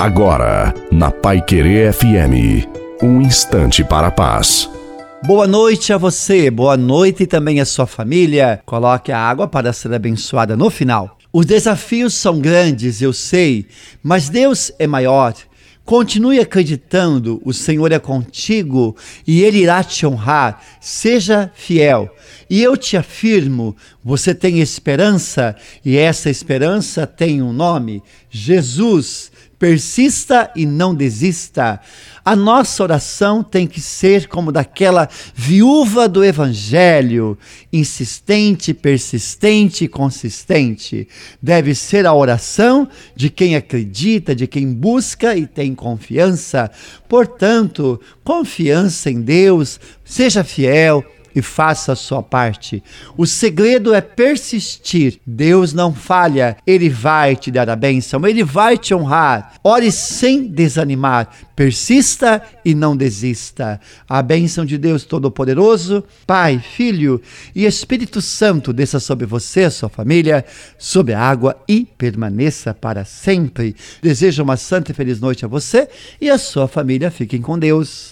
Agora, na Pai Querer FM, um instante para a paz. Boa noite a você, boa noite também à sua família. Coloque a água para ser abençoada no final. Os desafios são grandes, eu sei, mas Deus é maior. Continue acreditando, o Senhor é contigo e Ele irá te honrar. Seja fiel. E eu te afirmo: você tem esperança e essa esperança tem um nome: Jesus persista e não desista. A nossa oração tem que ser como daquela viúva do Evangelho, insistente, persistente e consistente. Deve ser a oração de quem acredita, de quem busca e tem confiança. Portanto, confiança em Deus, seja fiel e faça a sua parte. O segredo é persistir. Deus não falha, ele vai te dar a bênção, ele vai te honrar. Ore sem desanimar, persista e não desista. A bênção de Deus Todo-Poderoso, Pai, Filho e Espírito Santo desça sobre você, sua família, sobre a água e permaneça para sempre. Desejo uma santa e feliz noite a você e a sua família. Fiquem com Deus.